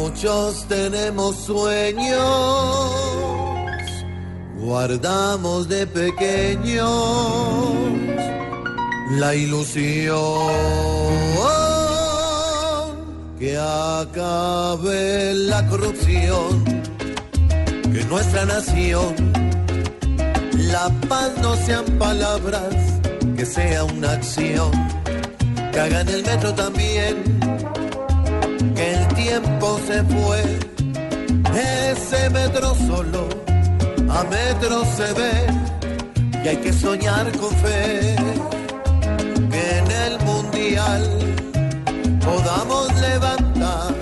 Muchos tenemos sueños, guardamos de pequeños la ilusión que acabe la corrupción, que nuestra nación, la paz no sean palabras, que sea una acción, que hagan el metro también que el tiempo se fue, ese metro solo a metro se ve. Y hay que soñar con fe. Que en el mundial podamos levantar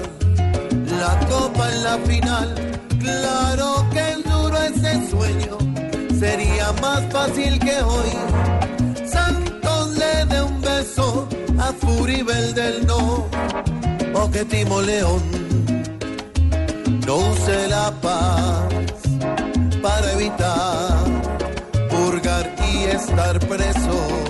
la copa en la final. Claro que es duro ese sueño, sería más fácil que hoy. Santos le dé un beso a Furibel del no. O que Timo León no use la paz para evitar purgar y estar preso.